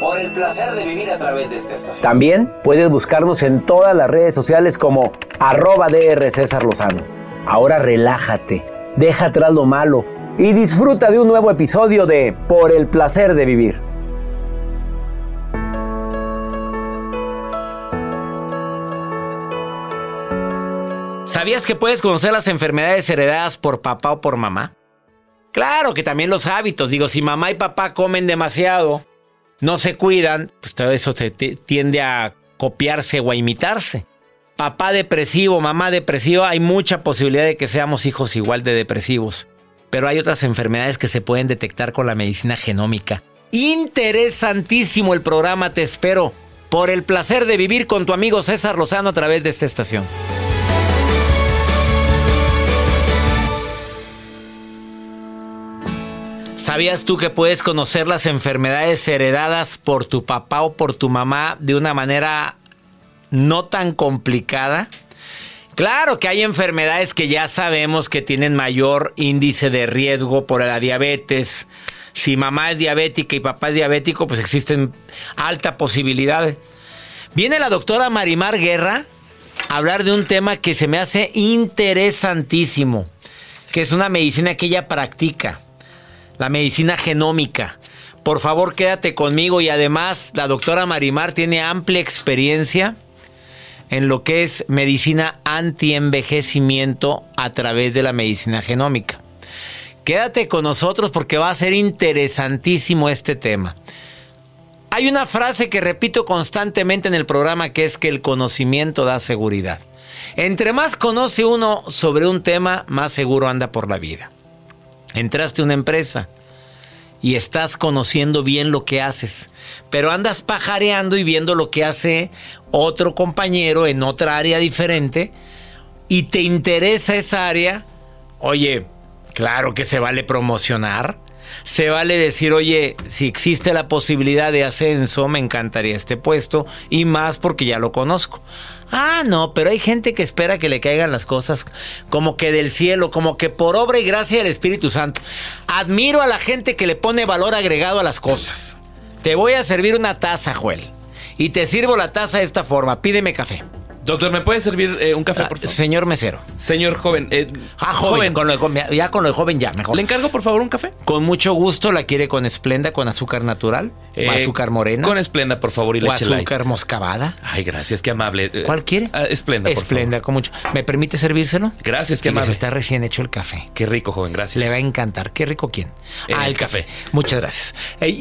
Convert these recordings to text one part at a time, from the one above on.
Por el placer de vivir a través de esta estación. También puedes buscarnos en todas las redes sociales como arroba DR César Lozano. Ahora relájate, deja atrás lo malo y disfruta de un nuevo episodio de Por el placer de vivir. ¿Sabías que puedes conocer las enfermedades heredadas por papá o por mamá? Claro que también los hábitos. Digo, si mamá y papá comen demasiado, no se cuidan, pues todo eso se tiende a copiarse o a imitarse. Papá depresivo, mamá depresiva, hay mucha posibilidad de que seamos hijos igual de depresivos. Pero hay otras enfermedades que se pueden detectar con la medicina genómica. Interesantísimo el programa, te espero. Por el placer de vivir con tu amigo César Lozano a través de esta estación. ¿Sabías tú que puedes conocer las enfermedades heredadas por tu papá o por tu mamá de una manera no tan complicada? Claro que hay enfermedades que ya sabemos que tienen mayor índice de riesgo por la diabetes. Si mamá es diabética y papá es diabético, pues existen alta posibilidad. Viene la doctora Marimar Guerra a hablar de un tema que se me hace interesantísimo, que es una medicina que ella practica la medicina genómica. Por favor, quédate conmigo y además la doctora Marimar tiene amplia experiencia en lo que es medicina anti-envejecimiento a través de la medicina genómica. Quédate con nosotros porque va a ser interesantísimo este tema. Hay una frase que repito constantemente en el programa que es que el conocimiento da seguridad. Entre más conoce uno sobre un tema, más seguro anda por la vida entraste a una empresa y estás conociendo bien lo que haces, pero andas pajareando y viendo lo que hace otro compañero en otra área diferente y te interesa esa área, oye, claro que se vale promocionar. Se vale decir, oye, si existe la posibilidad de ascenso, me encantaría este puesto y más porque ya lo conozco. Ah, no, pero hay gente que espera que le caigan las cosas como que del cielo, como que por obra y gracia del Espíritu Santo. Admiro a la gente que le pone valor agregado a las cosas. Te voy a servir una taza, Joel. Y te sirvo la taza de esta forma. Pídeme café. Doctor, ¿me puede servir eh, un café, Ah, por favor? señor mesero. Señor joven. eh, Ah, joven. Con lo de ya con lo de joven ya, mejor. ¿Le encargo, por favor, un café? Con mucho gusto la quiere con esplenda, con azúcar natural, o Eh, azúcar morena, Con esplenda, por favor, y o leche light. azúcar moscabada. Ay, gracias, qué amable. Eh, ¿Cuál quiere? ah, esplenda, por Esplenda, con mucho. ¿Me permite servírselo? Gracias, qué Que les amable. está recién hecho el café. Qué rico, joven, gracias. Le va a encantar. Qué rico quién. Ah, el café. café. Muchas gracias.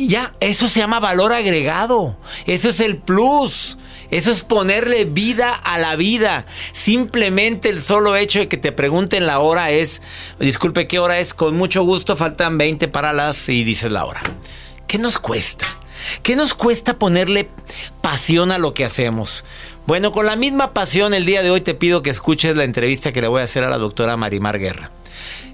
Ya, eso se llama valor agregado. Eso es el plus. Eso es ponerle vida a la vida. Simplemente el solo hecho de que te pregunten la hora es, disculpe, ¿qué hora es? Con mucho gusto, faltan 20 para las y dices la hora. ¿Qué nos cuesta? ¿Qué nos cuesta ponerle pasión a lo que hacemos? Bueno, con la misma pasión el día de hoy te pido que escuches la entrevista que le voy a hacer a la doctora Marimar Guerra.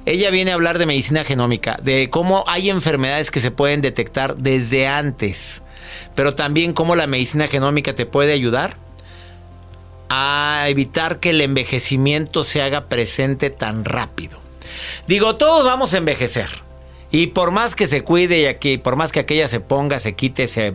Ella viene a hablar de medicina genómica, de cómo hay enfermedades que se pueden detectar desde antes, pero también cómo la medicina genómica te puede ayudar a evitar que el envejecimiento se haga presente tan rápido. Digo, todos vamos a envejecer. Y por más que se cuide y aquí, por más que aquella se ponga, se quite, se,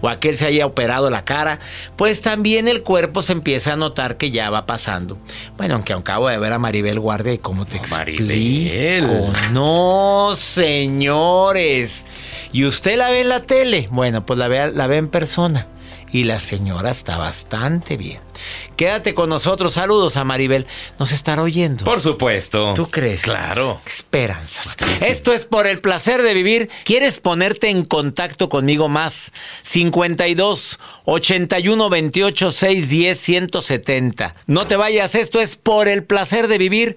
o aquel se haya operado la cara, pues también el cuerpo se empieza a notar que ya va pasando. Bueno, aunque acabo de ver a Maribel Guardia y cómo te No, explico. Maribel. No, señores. ¿Y usted la ve en la tele? Bueno, pues la ve, la ve en persona. Y la señora está bastante bien. Quédate con nosotros. Saludos a Maribel. Nos estará oyendo. Por supuesto. ¿Tú crees? Claro. Esperanzas. Esto es por el placer de vivir. ¿Quieres ponerte en contacto conmigo más? 52 81 28 610 170. No te vayas, esto es por el placer de vivir.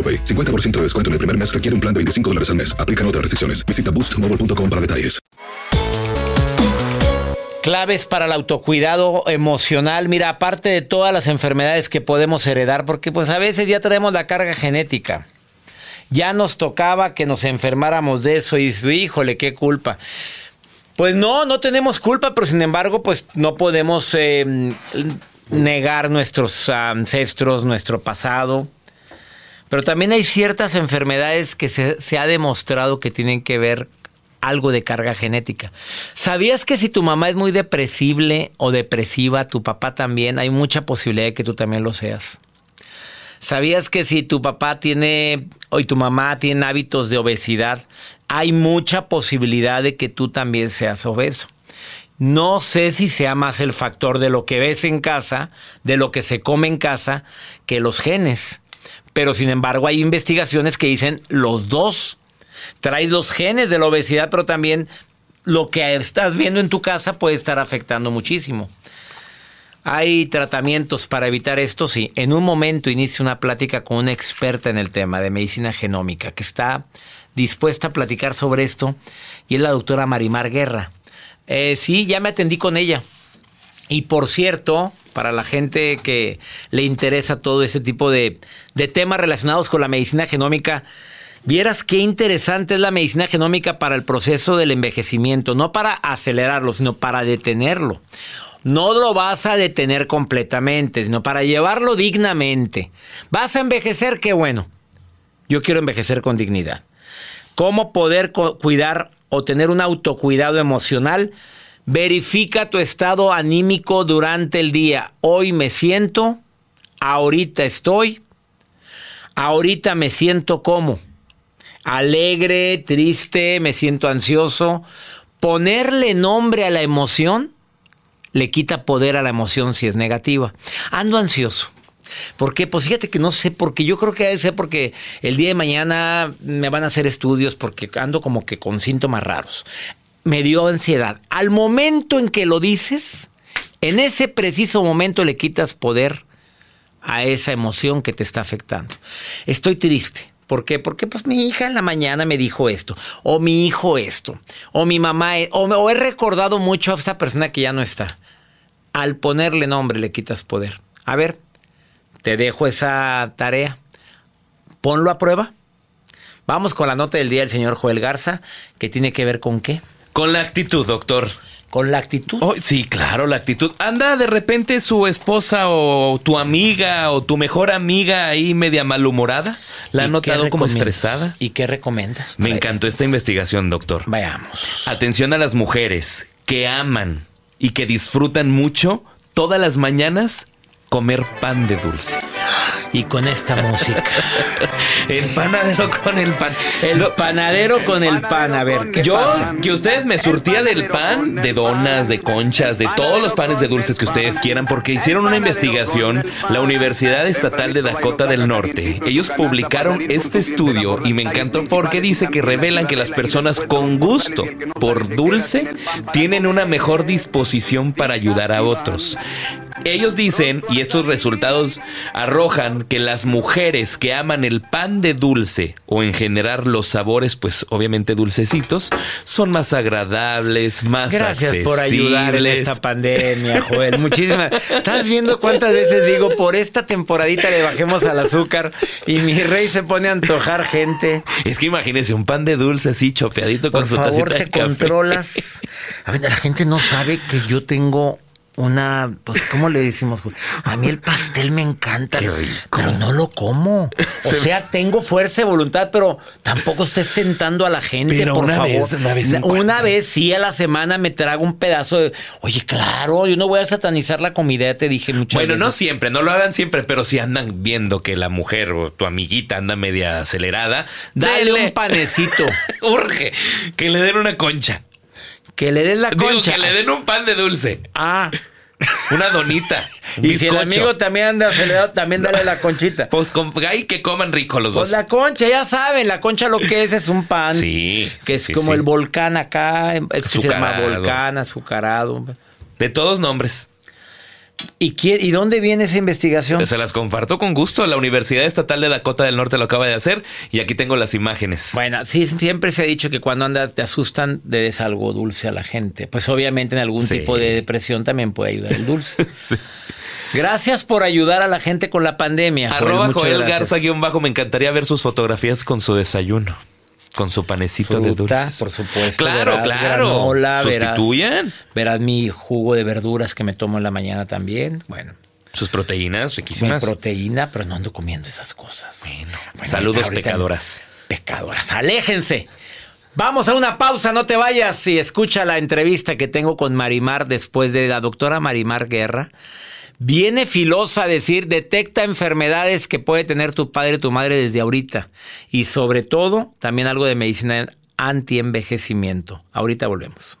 AroPay. 50% de descuento en el primer mes requiere un plan de 25 dólares al mes. Aplican otras restricciones. Visita boostmobile.com para detalles. Claves para el autocuidado emocional. Mira, aparte de todas las enfermedades que podemos heredar, porque pues a veces ya tenemos la carga genética. Ya nos tocaba que nos enfermáramos de eso y híjole, qué culpa. Pues no, no tenemos culpa, pero sin embargo, pues no podemos eh, negar nuestros ancestros, nuestro pasado. Pero también hay ciertas enfermedades que se, ha demostrado que tienen que ver algo de carga genética. ¿Sabías que si tu mamá es muy depresible o depresiva, tu papá también, hay mucha posibilidad de que tú también lo seas? ¿Sabías que si tu papá tiene o tu mamá tienen hábitos de obesidad, hay mucha posibilidad de que tú también seas obeso? No sé si sea más el factor de lo que ves en casa, de lo que se come en casa, que los genes. Pero sin embargo hay investigaciones que dicen los dos. Traes los genes de la obesidad, pero también lo que estás viendo en tu casa puede estar afectando muchísimo. Hay tratamientos para evitar esto, sí. En un momento inicio una plática con una experta en el tema de medicina genómica que está dispuesta a platicar sobre esto y es la doctora Marimar Guerra. Eh, sí, ya me atendí con ella. Y por cierto, para la gente que le interesa todo ese tipo de, de temas relacionados con la medicina genómica. Vieras qué interesante es la medicina genómica para el proceso del envejecimiento, no para acelerarlo, sino para detenerlo. No lo vas a detener completamente, sino para llevarlo dignamente. ¿Vas a envejecer? Qué bueno. Yo quiero envejecer con dignidad. ¿Cómo poder cu- cuidar o tener un autocuidado emocional? Verifica tu estado anímico durante el día. Hoy me siento, ahorita estoy, ahorita me siento como alegre, triste, me siento ansioso. Ponerle nombre a la emoción le quita poder a la emoción si es negativa. Ando ansioso. ¿Por qué? Pues fíjate que no sé, porque yo creo que debe ser porque el día de mañana me van a hacer estudios porque ando como que con síntomas raros. Me dio ansiedad. Al momento en que lo dices, en ese preciso momento le quitas poder a esa emoción que te está afectando. Estoy triste. ¿Por qué? Porque pues mi hija en la mañana me dijo esto, o mi hijo esto, o mi mamá, e- o, o he recordado mucho a esa persona que ya no está. Al ponerle nombre le quitas poder. A ver, te dejo esa tarea. Ponlo a prueba. Vamos con la nota del día del señor Joel Garza, que tiene que ver con qué? Con la actitud, doctor. Con la actitud. Oh, sí, claro, la actitud. Anda de repente su esposa o tu amiga o tu mejor amiga ahí media malhumorada. La ¿Y ha notado como estresada. ¿Y qué recomiendas? Me encantó esta investigación, doctor. Vayamos. Atención a las mujeres que aman y que disfrutan mucho todas las mañanas comer pan de dulce. Y con esta música. El panadero con el pan. El panadero con el pan. A ver, ¿qué Yo, pasa? que ustedes me surtía del pan, de donas, de conchas, de todos los panes de dulces que ustedes quieran, porque hicieron una investigación, la Universidad Estatal de Dakota del Norte. Ellos publicaron este estudio y me encantó porque dice que revelan que las personas con gusto por dulce tienen una mejor disposición para ayudar a otros. Ellos dicen, y estos resultados arrojan, que las mujeres que aman el pan de dulce o en general los sabores, pues obviamente dulcecitos, son más agradables, más Gracias por ayudar en esta pandemia, Joel. Muchísimas. ¿Estás viendo cuántas veces digo, por esta temporadita le bajemos al azúcar y mi rey se pone a antojar gente? Es que imagínense un pan de dulce así chopeadito Por con su favor, tacita te de café. controlas. A ver, la gente no sabe que yo tengo una, pues, ¿cómo le decimos? A mí el pastel me encanta, pero no lo como. O sea, tengo fuerza de voluntad, pero tampoco estés tentando a la gente, Pero por una favor. vez, una vez Una sí a la semana me trago un pedazo de. Oye, claro, yo no voy a satanizar la comida, ya te dije muchas Bueno, no siempre, no lo hagan siempre, pero si andan viendo que la mujer o tu amiguita anda media acelerada, Dale denle- un panecito. Urge que le den una concha. Que le des la Digo, concha. que le den un pan de dulce. Ah. Una donita. un Y si el amigo también anda acelerado, también dale la conchita. Pues con, ay, que coman rico los Pues dos. la concha, ya saben, la concha lo que es es un pan. Sí, Que es sí, como sí. el volcán acá, es que se llama volcán, azucarado. De todos nombres. ¿Y, quién- ¿Y dónde viene esa investigación? Se las comparto con gusto. La Universidad Estatal de Dakota del Norte lo acaba de hacer y aquí tengo las imágenes. Bueno, sí, siempre se ha dicho que cuando andas te asustan, le des algo dulce a la gente. Pues obviamente en algún Sí. tipo de depresión también puede ayudar el dulce. Gracias por ayudar a la gente con la pandemia. Joel, Arroba Joel gracias. Garza guion bajo. Me encantaría ver sus fotografías con su desayuno. Con su panecito de dulces. por supuesto. Claro, verás claro. granola, verás- Sustituyan Verás, mi jugo de verduras que me tomo en la mañana también. Bueno, sus proteínas mi riquísimas. proteína, pero no ando comiendo esas cosas. Bueno, Saludos, ahorita- pecadoras. Pecadoras, aléjense. Vamos a una pausa, no te vayas y escucha la entrevista que tengo con Marimar después de la doctora Marimar Guerra. Viene filosa a decir, detecta enfermedades que puede tener tu padre tu madre desde ahorita. Y sobre todo, también algo de medicina anti-envejecimiento. Ahorita volvemos.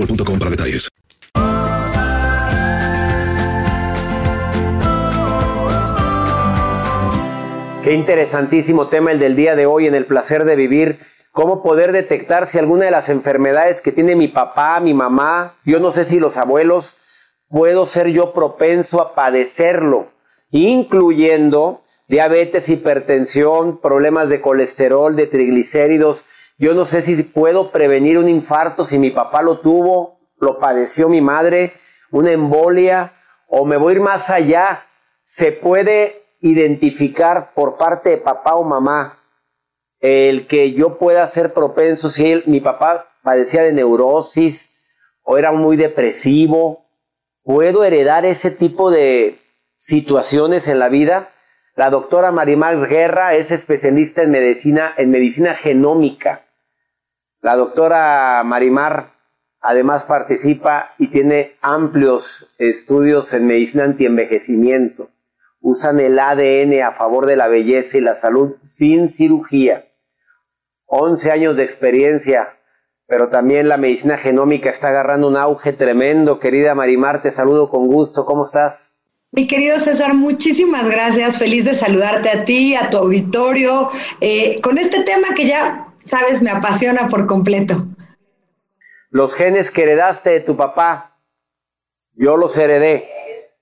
boostmobile.com para detalles. Qué interesantísimo tema el del día de hoy en el placer de vivir. Cómo poder detectar si alguna de las enfermedades que tiene mi papá, mi mamá, yo no sé si los abuelos, puedo ser yo propenso a padecerlo, incluyendo diabetes, hipertensión, problemas de colesterol, de triglicéridos. Yo no sé si puedo prevenir un infarto si mi papá lo tuvo, lo padeció mi madre, una embolia, o me voy a ir más allá. Se puede identificar por parte de papá o mamá el que yo pueda ser propenso si él, mi papá padecía de neurosis o era muy depresivo, puedo heredar ese tipo de situaciones en la vida. La doctora Marimar Guerra es especialista en medicina, en medicina genómica. La doctora Marimar además participa y tiene amplios estudios en medicina antienvejecimiento usan el ADN a favor de la belleza y la salud sin cirugía. 11 años de experiencia, pero también la medicina genómica está agarrando un auge tremendo. Querida Marimar, te saludo con gusto. ¿Cómo estás? Mi querido César, muchísimas gracias. Feliz de saludarte a ti, a tu auditorio, eh, con este tema que ya sabes me apasiona por completo. Los genes que heredaste de tu papá, yo los heredé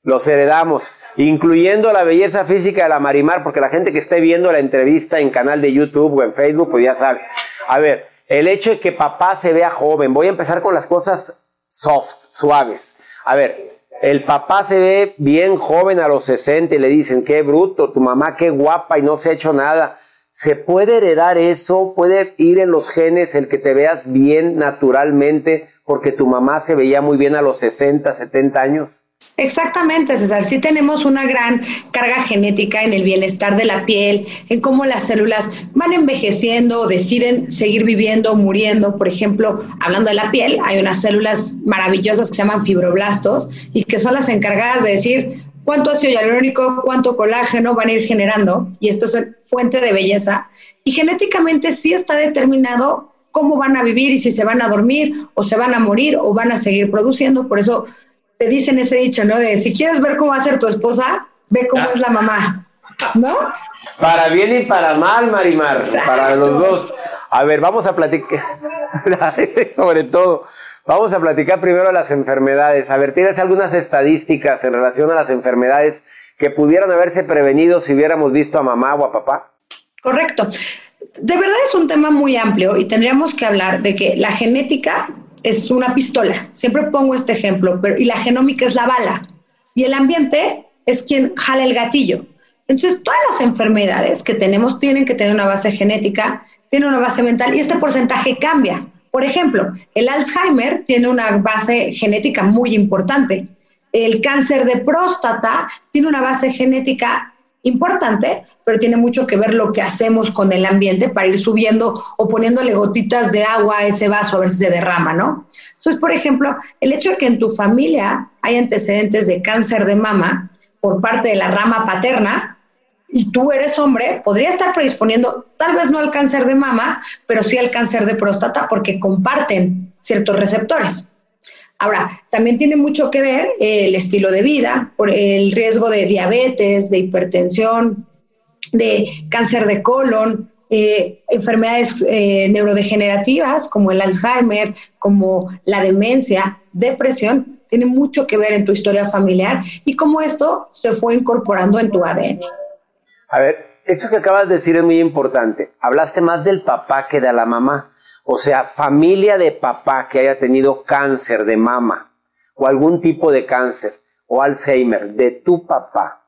los heredamos, incluyendo la belleza física de la Marimar, porque la gente que esté viendo la entrevista en canal de YouTube o en Facebook, pues ya sabe. A ver, el hecho de que papá se vea joven, voy a empezar con las cosas soft, suaves. A ver, el papá se ve bien joven a los 60 y le dicen, qué bruto, tu mamá qué guapa y no se ha hecho nada. ¿Se puede heredar eso? ¿Puede ir en los genes el que te veas bien naturalmente porque tu mamá se veía muy bien a los 60, 70 años? Exactamente, César. Sí tenemos una gran carga genética en el bienestar de la piel, en cómo las células van envejeciendo o deciden seguir viviendo o muriendo. Por ejemplo, hablando de la piel, hay unas células maravillosas que se llaman fibroblastos y que son las encargadas de decir cuánto ácido hialurónico, cuánto colágeno van a ir generando. Y esto es fuente de belleza. Y genéticamente sí está determinado cómo van a vivir y si se van a dormir o se van a morir o van a seguir produciendo. Por eso te dicen ese dicho, ¿no? De si quieres ver cómo va a ser tu esposa, ve cómo Ah. es la mamá, ¿no? Para bien y para mal, Marimar, para los dos. A ver, vamos a platicar, sobre todo, vamos a platicar primero las enfermedades. A ver, ¿tienes algunas estadísticas en relación a las enfermedades que pudieran haberse prevenido si hubiéramos visto a mamá o a papá? Correcto. De verdad es un tema muy amplio y tendríamos que hablar de que la genética es una pistola. Siempre pongo este ejemplo, pero y la genómica es la bala y el ambiente es quien jala el gatillo. Entonces, todas las enfermedades que tenemos tienen que tener una base genética, tienen una base mental y este porcentaje cambia. Por ejemplo, el Alzheimer tiene una base genética muy importante. El cáncer de próstata tiene una base genética importante, pero tiene mucho que ver lo que hacemos con el ambiente para ir subiendo o poniéndole gotitas de agua a ese vaso a ver si se derrama, ¿no? Entonces, por ejemplo, el hecho de que en tu familia hay antecedentes de cáncer de mama por parte de la rama paterna, y tú eres hombre, podría estar predisponiendo tal vez no al cáncer de mama, pero sí al cáncer de próstata porque comparten ciertos receptores. Ahora, también tiene mucho que ver el estilo de vida, por el riesgo de diabetes, de hipertensión, de cáncer de colon, eh, enfermedades eh, neurodegenerativas como el Alzheimer, como la demencia, depresión, tiene mucho que ver en tu historia familiar y cómo esto se fue incorporando en tu ADN. A ver, eso que acabas de decir es muy importante. Hablaste más del papá que de la mamá. O sea, familia de papá que haya tenido cáncer de mama o algún tipo de cáncer o Alzheimer de tu papá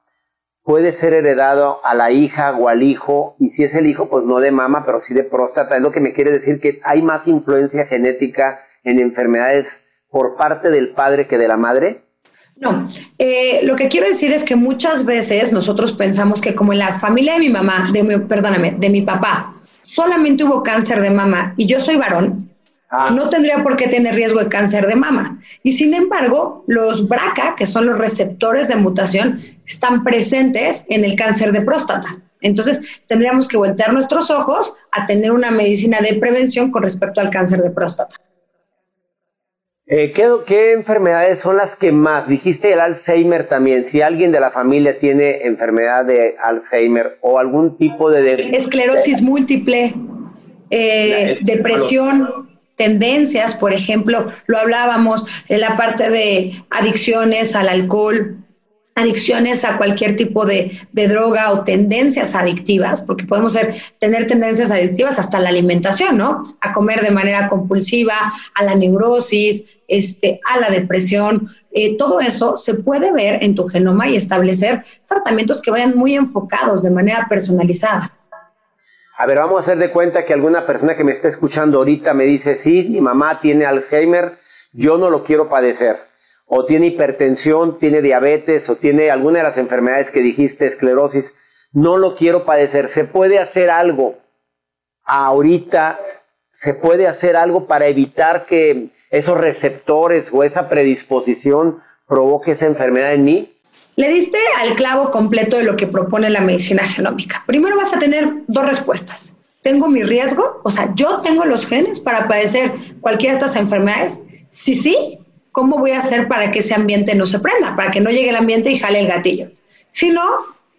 puede ser heredado a la hija o al hijo y si es el hijo pues no de mama pero sí de próstata. Es lo que me quiere decir que hay más influencia genética en enfermedades por parte del padre que de la madre. No, eh, lo que quiero decir es que muchas veces nosotros pensamos que como en la familia de mi mamá, de mi, perdóname, de mi papá, solamente hubo cáncer de mama y yo soy varón, ah. no tendría por qué tener riesgo de cáncer de mama. Y sin embargo, los BRCA, que son los receptores de mutación, están presentes en el cáncer de próstata. Entonces, tendríamos que voltear nuestros ojos a tener una medicina de prevención con respecto al cáncer de próstata. Eh, ¿qué, enfermedades son las que más? Dijiste el Alzheimer también. Si alguien de la familia tiene enfermedad de Alzheimer o algún tipo de... Esclerosis múltiple, eh, depresión, tendencias, por ejemplo, lo hablábamos en la parte de adicciones al alcohol, adicciones a cualquier tipo de, droga o tendencias adictivas, porque podemos ser, tener tendencias adictivas hasta la alimentación, ¿no? A comer de manera compulsiva, a la neurosis, este, a la depresión. Eh, todo eso se puede ver en tu genoma y establecer tratamientos que vayan muy enfocados de manera personalizada. A ver, vamos a hacer de cuenta que alguna persona que me está escuchando ahorita me dice, sí, mi mamá tiene Alzheimer, yo no lo quiero padecer o tiene hipertensión, tiene diabetes o tiene alguna de las enfermedades que dijiste, esclerosis, no lo quiero padecer. ¿Se puede hacer algo ahorita? ¿Se puede hacer algo para evitar que esos receptores o esa predisposición provoque esa enfermedad en mí? Le diste al clavo completo de lo que propone la medicina genómica. Primero vas a tener dos respuestas. ¿Tengo mi riesgo? O sea, ¿yo tengo los genes para padecer cualquiera de estas enfermedades? Sí, sí, ¿cómo voy a hacer para que ese ambiente no se prenda? Para que no llegue el ambiente y jale el gatillo. Si no,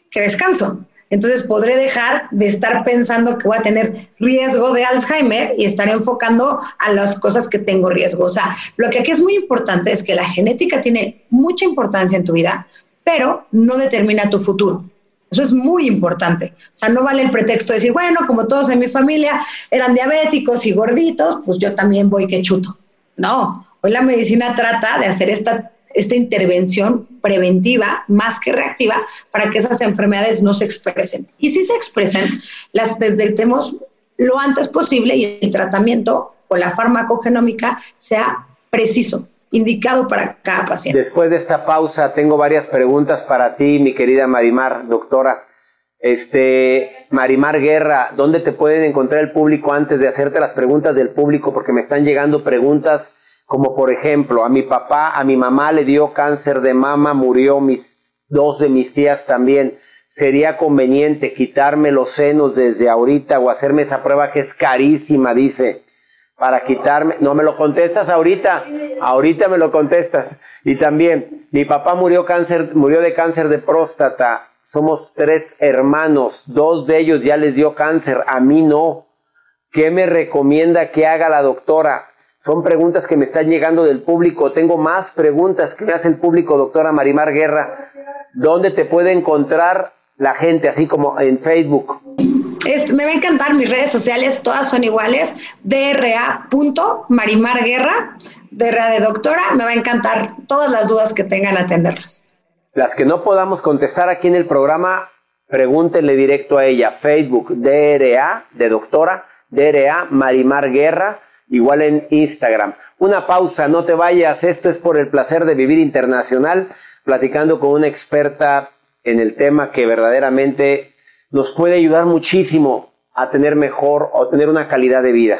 que descanso. Entonces podré dejar de estar pensando que voy a tener riesgo de Alzheimer y estar enfocando a las cosas que tengo riesgo. O sea, lo que aquí es muy importante es que la genética tiene mucha importancia en tu vida, pero no determina tu futuro. Eso es muy importante. O sea, no vale el pretexto de decir, bueno, como todos en mi familia eran diabéticos y gorditos, pues yo también voy que chuto. No, Hoy la medicina trata de hacer esta, esta intervención preventiva más que reactiva para que esas enfermedades no se expresen. Y si se expresan, las detectemos lo antes posible y el tratamiento o la farmacogenómica sea preciso, indicado para cada paciente. Después de esta pausa, tengo varias preguntas para ti, mi querida Marimar, doctora. Este, Marimar Guerra, ¿dónde te pueden encontrar el público antes de hacerte las preguntas del público? Porque me están llegando preguntas como por ejemplo, a mi papá, a mi mamá le dio cáncer de mama, murió mis dos de mis tías también. Sería conveniente quitarme los senos desde ahorita o hacerme esa prueba que es carísima, dice, para quitarme. No me lo contestas ahorita, ahorita me lo contestas. Y también, mi papá murió cáncer, murió de cáncer de próstata. Somos tres hermanos, dos de ellos ya les dio cáncer, a mí no. ¿Qué me recomienda que haga la doctora? Son preguntas que me están llegando del público. Tengo más preguntas que me hace el público, doctora Marimar Guerra. ¿Dónde te puede encontrar la gente, así como en Facebook? me va a encantar mis redes sociales, todas son iguales, dra.marimarguerra, DRA de doctora, me va a encantar todas las dudas que tengan atenderlos. Las que no podamos contestar aquí en el programa, pregúntenle directo a ella, Facebook, DRA de doctora, DRA Marimar Guerra, igual en Instagram. Una pausa, no te vayas, esto es por el placer de vivir internacional, platicando con una experta en el tema que verdaderamente nos puede ayudar muchísimo a tener mejor o tener una calidad de vida.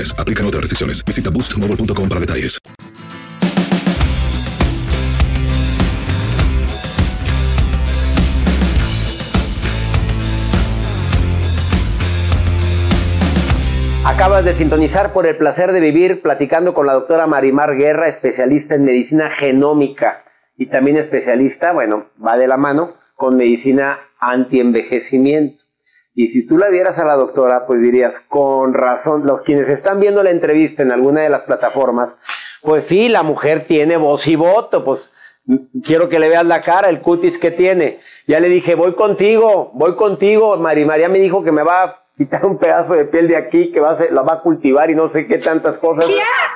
Aplican otras restricciones. Visita boostmobile.com para detalles. Acabas de sintonizar por el placer de vivir platicando con la doctora Marimar Guerra, especialista en medicina genómica y también especialista, bueno, va de la mano con medicina antienvejecimiento. Y si tú la vieras a la doctora, pues dirías, con razón, los quienes están viendo la entrevista en alguna de las plataformas, pues sí, la mujer tiene voz y voto, pues quiero que le veas la cara, el cutis que tiene. Ya le dije, voy contigo, voy contigo. Mari María me dijo que me va a quitar un pedazo de piel de aquí, que va a la va a cultivar y no sé qué tantas cosas.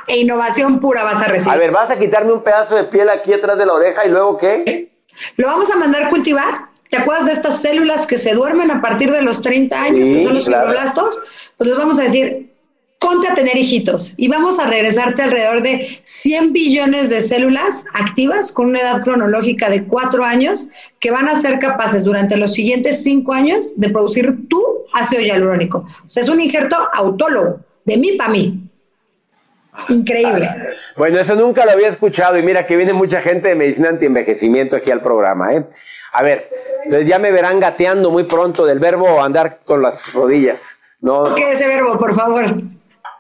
E innovación pura vas a recibir. A ver, vas a quitarme un pedazo de piel aquí atrás de la oreja y luego qué? Lo vamos a mandar cultivar ¿Te acuerdas de estas células que se duermen a partir de los 30 años, que son los fibroblastos? Pues les vamos a decir, ponte a tener hijitos y vamos a regresarte alrededor de 100 billones de células activas con una edad cronológica de 4 años que van a ser capaces durante los siguientes 5 años de producir tu ácido hialurónico. O sea, es un injerto autólogo, de mí para mí. Increíble. Bueno, eso nunca lo había escuchado y mira que viene mucha gente de medicina antienvejecimiento aquí al programa. ¿eh? A ver, entonces ya me verán gateando muy pronto del verbo andar con las rodillas. No. ¿Qué ese verbo, por favor?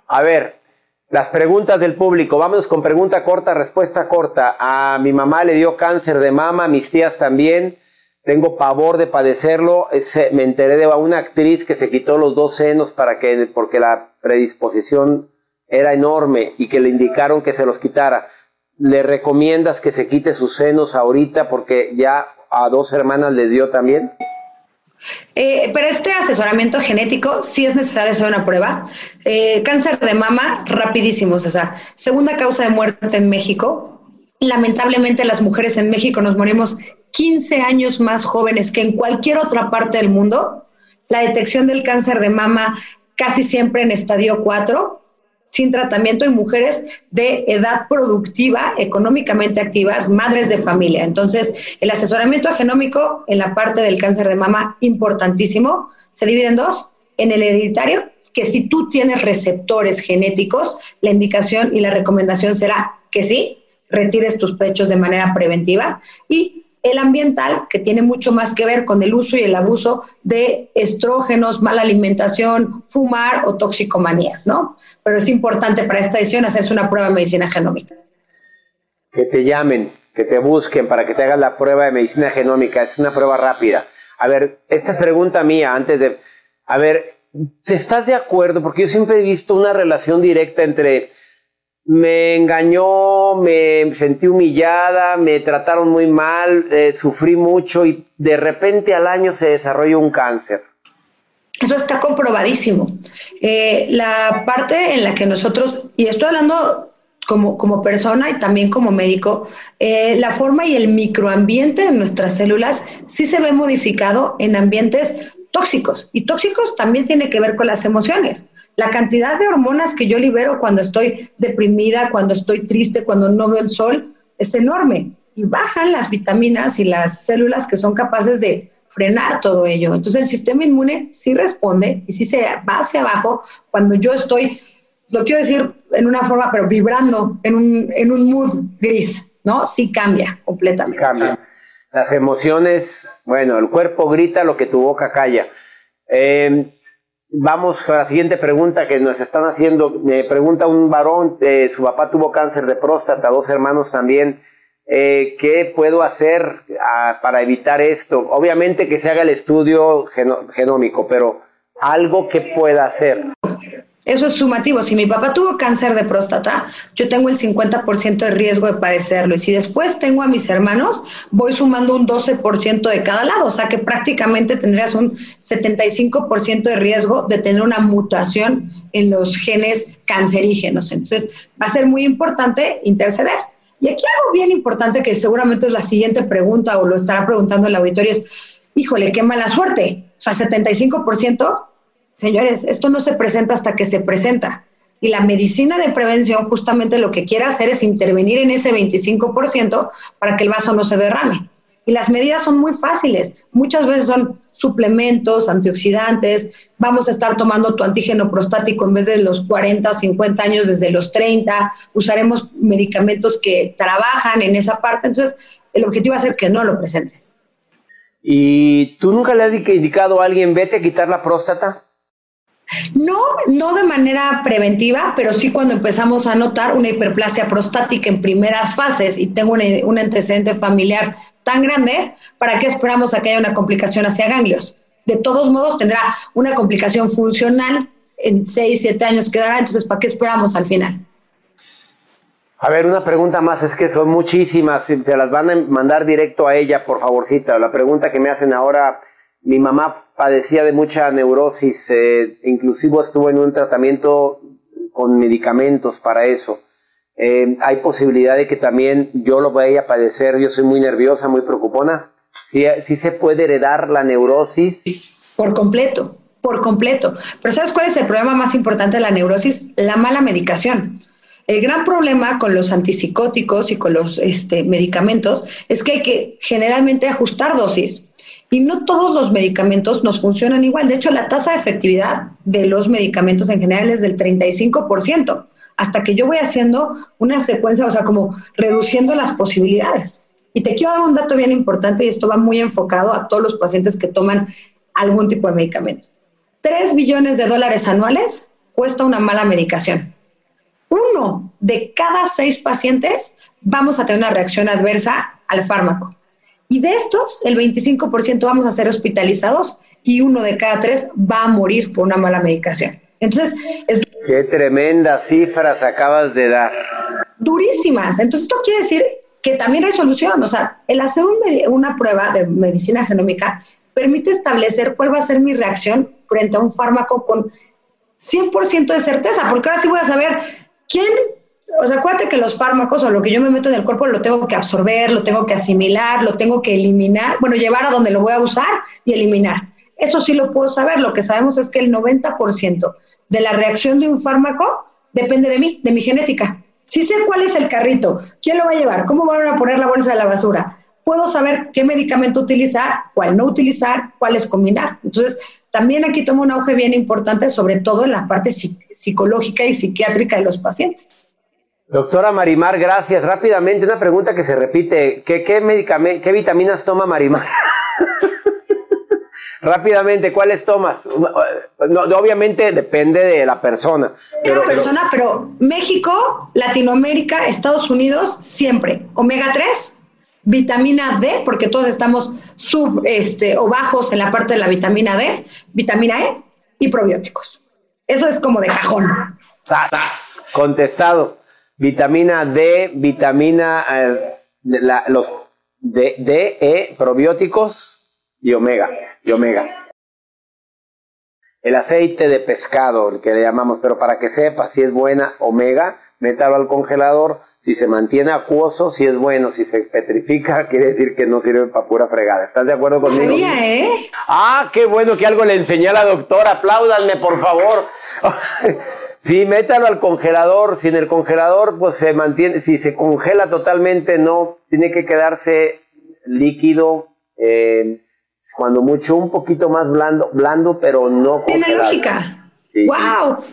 A ver, las preguntas del público. Vámonos con pregunta corta, respuesta corta. A mi mamá le dio cáncer de mama, a mis tías también. Tengo pavor de padecerlo. me enteré de una actriz que se quitó los dos senos para que, porque la predisposición era enorme y que le indicaron que se los quitara. ¿Le recomiendas que se quite sus senos ahorita porque ya a dos hermanas les dio también? Eh, pero este asesoramiento genético sí es necesario hacer una prueba. Eh, cáncer de mama, rapidísimo, sea, Segunda causa de muerte en México. Lamentablemente las mujeres en México nos morimos 15 años más jóvenes que en cualquier otra parte del mundo. La detección del cáncer de mama casi siempre en estadio 4 sin tratamiento y mujeres de edad productiva, económicamente activas, madres de familia. Entonces, el asesoramiento genómico en la parte del cáncer de mama, importantísimo, se divide en dos, en el hereditario, que si tú tienes receptores genéticos, la indicación y la recomendación será que sí, retires tus pechos de manera preventiva, y el ambiental, que tiene mucho más que ver con el uso y el abuso de estrógenos, mala alimentación, fumar o toxicomanías, ¿no? Pero es importante para esta edición hacerse una prueba de medicina genómica. Que te llamen. que te busquen para que te hagas la prueba de medicina genómica. Es una prueba rápida. A ver, esta es pregunta mía antes de... A ver, ¿estás de acuerdo? Porque yo siempre he visto una relación directa entre me engañó, me sentí humillada, me trataron muy mal, eh, sufrí mucho y de repente al año se desarrolló un cáncer. Eso está comprobadísimo. Eh, la parte en la que nosotros, y estoy hablando como, como persona y también como médico, eh, la forma y el microambiente de nuestras células sí se ve modificado en ambientes tóxicos. Y tóxicos también tiene que ver con las emociones. La cantidad de hormonas que yo libero cuando estoy deprimida, cuando estoy triste, cuando no veo el sol, es enorme. Y bajan las vitaminas y las células que son capaces de frenar todo ello. Entonces el sistema inmune sí responde y sí se va hacia abajo cuando yo estoy, lo quiero decir en una forma, pero vibrando en un, en un mood gris, ¿no? Sí cambia completamente. Cambia. Las emociones, bueno, el cuerpo grita lo que tu boca calla. Eh, vamos a la siguiente pregunta que nos están haciendo. Me pregunta un varón, eh, su papá tuvo cáncer de próstata, dos hermanos también. Eh, ¿Qué puedo hacer ah, para evitar esto? Obviamente que se haga el estudio genómico, pero algo que pueda hacer. Eso es sumativo. Si mi papá tuvo cáncer de próstata, yo tengo el 50% de riesgo de padecerlo. Y si después tengo a mis hermanos, voy sumando un 12% de cada lado. O sea que prácticamente tendrías un 75% de riesgo de tener una mutación en los genes cancerígenos. Entonces, va a ser muy importante interceder. Y aquí algo bien importante que seguramente es la siguiente pregunta o lo estará preguntando el auditorio es, híjole, qué mala suerte. O sea, 75%, señores, esto no se presenta hasta que se presenta. Y la medicina de prevención justamente lo que quiere hacer es intervenir en ese 25% para que el vaso no se derrame. Y las medidas son muy fáciles. Muchas veces son suplementos, antioxidantes. Vamos a estar tomando tu antígeno prostático en vez de los 40, 50 años, desde los 30. Usaremos medicamentos que trabajan en esa parte. Entonces, el objetivo va a ser que no lo presentes. ¿Y tú nunca le has indicado a alguien, vete a quitar la próstata? No, no de manera preventiva, pero sí cuando empezamos a notar una hiperplasia prostática en primeras fases y tengo un, antecedente familiar tan grande, ¿para qué esperamos a que haya una complicación hacia ganglios? De todos modos, tendrá una complicación funcional en 6, 7 años quedará, entonces ¿para qué esperamos al final? A ver, una pregunta más, es que son muchísimas, se las van a mandar directo a ella, por favorcita. La pregunta que me hacen ahora mi mamá padecía de mucha neurosis, eh, inclusive estuvo en un tratamiento con medicamentos para eso. Eh, hay posibilidad de que también yo lo vaya a padecer, yo soy muy nerviosa, muy preocupona. ¿Sí, sí se puede heredar la neurosis? Por completo, por completo. Pero ¿sabes cuál es el problema más importante de la neurosis? La mala medicación. El gran problema con los antipsicóticos y con los este, medicamentos es que hay que generalmente ajustar dosis y no todos los medicamentos nos funcionan igual. De hecho, la tasa de efectividad de los medicamentos en general es del 35%, hasta que yo voy haciendo una secuencia, o sea, como reduciendo las posibilidades. Y te quiero dar un dato bien importante y esto va muy enfocado a todos los pacientes que toman algún tipo de medicamento. 3 billones de dólares anuales cuesta una mala medicación. Uno de cada seis pacientes vamos a tener una reacción adversa al fármaco. Y de estos, el 25% vamos a ser hospitalizados y uno de cada tres va a morir por una mala medicación. Entonces, es... Qué tremendas cifras acabas de dar. Durísimas. Entonces, esto quiere decir que también hay solución. O sea, el hacer una prueba de medicina genómica permite establecer cuál va a ser mi reacción frente a un fármaco con 100% de certeza, porque ahora sí voy a saber quién o sea, acuérdate que los fármacos o lo que yo me meto en el cuerpo lo tengo que absorber, lo tengo que asimilar, lo tengo que eliminar, bueno, llevar a donde lo voy a usar y eliminar. Eso sí lo puedo saber. Lo que sabemos es que el 90% de la reacción de un fármaco depende de mí, de mi genética. Si sé cuál es el carrito, quién lo va a llevar, cómo van a poner la bolsa de la basura, puedo saber qué medicamento utilizar, cuál no utilizar, cuáles combinar. Entonces, también aquí toma un auge bien importante, sobre todo en la parte psicológica y psiquiátrica de los pacientes. Doctora Marimar, gracias. Rápidamente, una pregunta que se repite. ¿Qué, qué, qué vitaminas toma Marimar? Rápidamente, ¿cuáles tomas? No, obviamente depende de la persona. Pero, persona, pero México, Latinoamérica, Estados Unidos, siempre. Omega 3, vitamina D, porque todos estamos sub este, o bajos en la parte de la vitamina D, vitamina E y probióticos. Eso es como de cajón. Contestado. Vitamina D, vitamina, eh, la- los D, D, E, probióticos y omega. Y omega. El aceite de pescado, el que le llamamos, pero para que sepa si es buena omega, métalo al congelador. Si se mantiene acuoso, si es bueno, si se petrifica, quiere decir que no sirve para pura fregada. ¿Estás de acuerdo conmigo? Sabía, ¿eh? Ah, qué bueno que algo le enseñé a la doctora. Apláudanme, por favor. sí, métalo al congelador. Si en el congelador, pues se mantiene, si se congela totalmente, no, tiene que quedarse líquido, eh, cuando mucho, un poquito más blando, blando, pero no Tiene congelado. lógica. Sí, ¡Wow!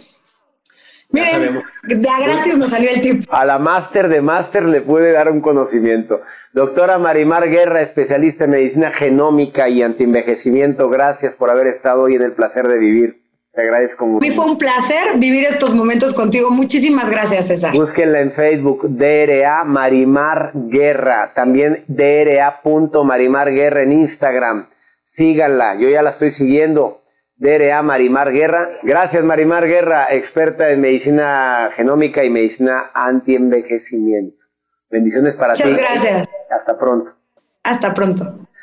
Miren, de a gratis nos salió el tip. A la máster de máster le puede dar un conocimiento. Doctora Marimar Guerra, especialista en medicina genómica y antienvejecimiento, gracias por haber estado hoy en el placer de vivir. Te agradezco mucho. fue un placer vivir estos momentos contigo. Muchísimas gracias, César. Búsquenla en Facebook, DRA Marimar Guerra. También DRA.Marimar Guerra en Instagram. Síganla, yo ya la estoy siguiendo. DRA Marimar Guerra. Gracias Marimar Guerra, experta en medicina genómica y medicina antienvejecimiento. Bendiciones para ti. Muchas gracias. Hasta pronto. Hasta pronto.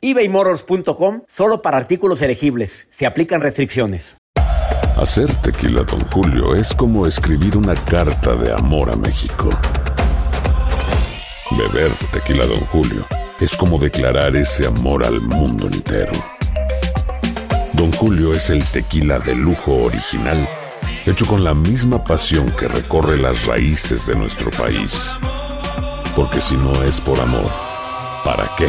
ebaymotors.com solo para artículos elegibles. Se aplican restricciones. Hacer tequila, Don Julio, es como escribir una carta de amor a México. Beber tequila, Don Julio, es como declarar ese amor al mundo entero. Don Julio es el tequila de lujo original, hecho con la misma pasión que recorre las raíces de nuestro país. Porque si no es por amor, ¿para qué?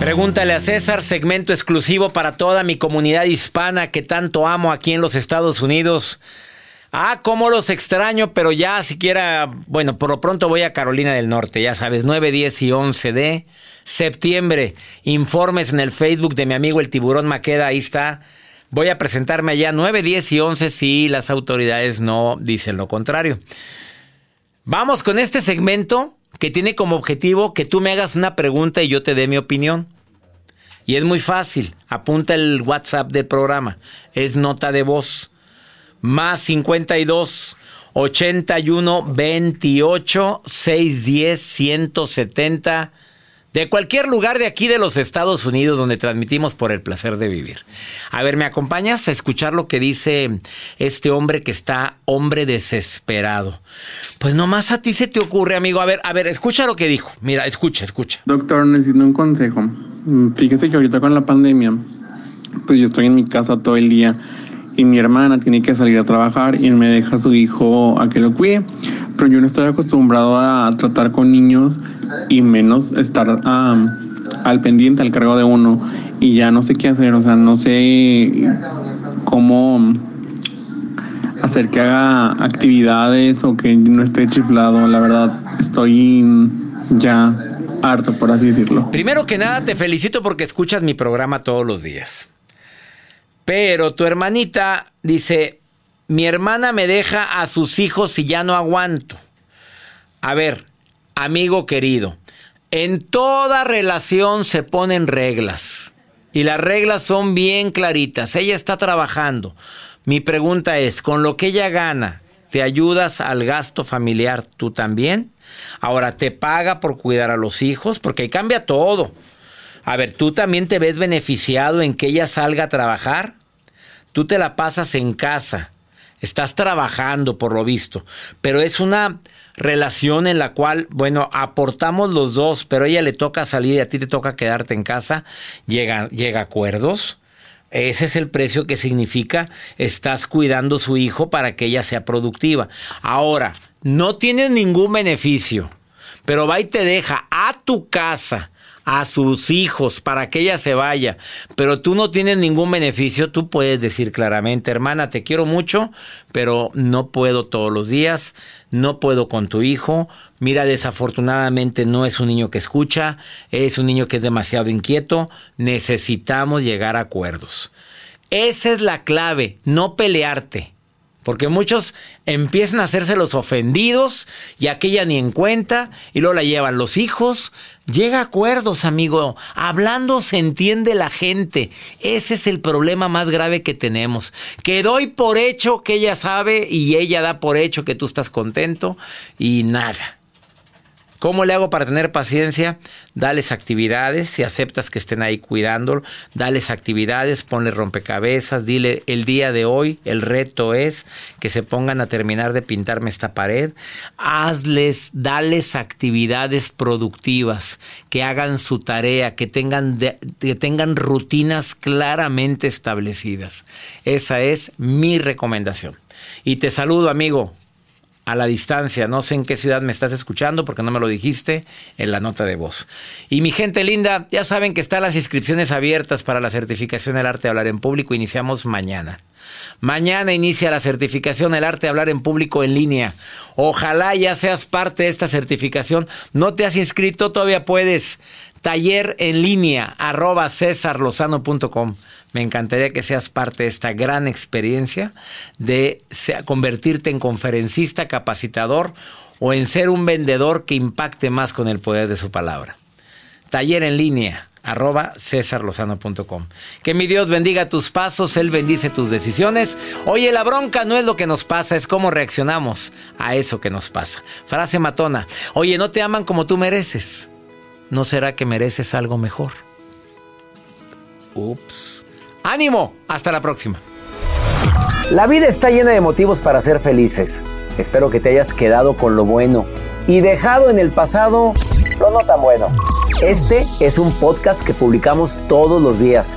Pregúntale a César, segmento exclusivo para toda mi comunidad hispana que tanto amo aquí en los Estados Unidos. Ah, cómo los extraño, pero ya siquiera, bueno, por lo pronto voy a Carolina del Norte, ya sabes, 9, 10 y 11 de septiembre. Informes en el Facebook de mi amigo el tiburón Maqueda, ahí está. Voy a presentarme allá 9, 10 y 11 si las autoridades no dicen lo contrario. Vamos con este segmento que tiene como objetivo que tú me hagas una pregunta y yo te dé mi opinión. Y es muy fácil. Apunta el WhatsApp del programa. Es nota de voz. Más 52 81 28 610 170 de cualquier lugar de aquí de los Estados Unidos donde transmitimos por el placer de vivir. A ver, ¿me acompañas a escuchar lo que dice este hombre que está hombre desesperado? Pues nomás a ti se te ocurre, amigo. A ver, a ver, escucha lo que dijo. Mira, escucha, escucha. Doctor, necesito un consejo. Mm, Fíjese que ahorita con la pandemia, pues yo estoy en mi casa todo el día y mi hermana tiene que salir a trabajar y me deja a su hijo a que lo cuide. Pero yo no estoy acostumbrado a tratar con niños y menos estar al pendiente, al cargo de uno, y ya no sé qué hacer, o sea, no sé cómo hacer que haga actividades o que no esté chiflado, la verdad, estoy ya harto, por así decirlo. Primero que nada, te felicito porque escuchas mi programa todos los días. Pero tu hermanita dice, mi hermana me deja a sus hijos y ya no aguanto. A ver, amigo querido, en toda relación se ponen reglas. Y las reglas son bien claritas. Ella está trabajando. Mi pregunta es, con lo que ella gana, ¿te ayudas al gasto familiar tú también? Ahora, ¿te paga por cuidar a los hijos? Porque ahí cambia todo. A ver, ¿tú también te ves beneficiado en que ella salga a trabajar? Tú te la pasas en casa. Estás trabajando, por lo visto. Pero es una relación en la cual, bueno, aportamos los dos, pero a ella le toca salir y a ti te toca quedarte en casa. Llega, llega a acuerdos. Ese es el precio que significa estás cuidando a su hijo para que ella sea productiva. Ahora, no tienes ningún beneficio, pero va y te deja a tu casa a sus hijos para que ella se vaya, pero tú no tienes ningún beneficio, tú puedes decir claramente, hermana, te quiero mucho, pero no puedo todos los días, no puedo con tu hijo, mira, desafortunadamente no es un niño que escucha, es un niño que es demasiado inquieto, necesitamos llegar a acuerdos. Esa es la clave, no pelearte. Porque muchos empiezan a hacerse los ofendidos y aquella ni en cuenta y luego la llevan los hijos. Llega a acuerdos, amigo. Hablando se entiende la gente. Ese es el problema más grave que tenemos. Que doy por hecho que ella sabe y ella da por hecho que tú estás contento y nada. ¿Cómo le hago para tener paciencia? Dales actividades, si aceptas que estén ahí cuidándolo, dales actividades, ponle rompecabezas, dile el día de hoy, el reto es que se pongan a terminar de pintarme esta pared. Hazles, dales actividades productivas, que hagan su tarea, que tengan, que tengan rutinas claramente establecidas. Esa es mi recomendación. Y te saludo, amigo a la distancia. No sé en qué ciudad me estás escuchando porque no me lo dijiste en la nota de voz. Y mi gente linda, ya saben que están las inscripciones abiertas para la certificación del arte de hablar en público. Iniciamos mañana. Mañana inicia la certificación del arte de hablar en público en línea. Ojalá ya seas parte de esta certificación. No te has inscrito, todavía puedes. Taller en línea arroba cesarlozano.com. Me encantaría que seas parte de esta gran experiencia de convertirte en conferencista, capacitador o en ser un vendedor que impacte más con el poder de su palabra. Taller en línea arroba cesarlozano.com. Que mi Dios bendiga tus pasos, Él bendice tus decisiones. Oye, la bronca no es lo que nos pasa, es cómo reaccionamos a eso que nos pasa. Frase matona. Oye, no te aman como tú mereces. ¿No será que mereces algo mejor? Ups. ánimo, hasta la próxima. La vida está llena de motivos para ser felices. Espero que te hayas quedado con lo bueno y dejado en el pasado lo no tan bueno. Este es un podcast que publicamos todos los días,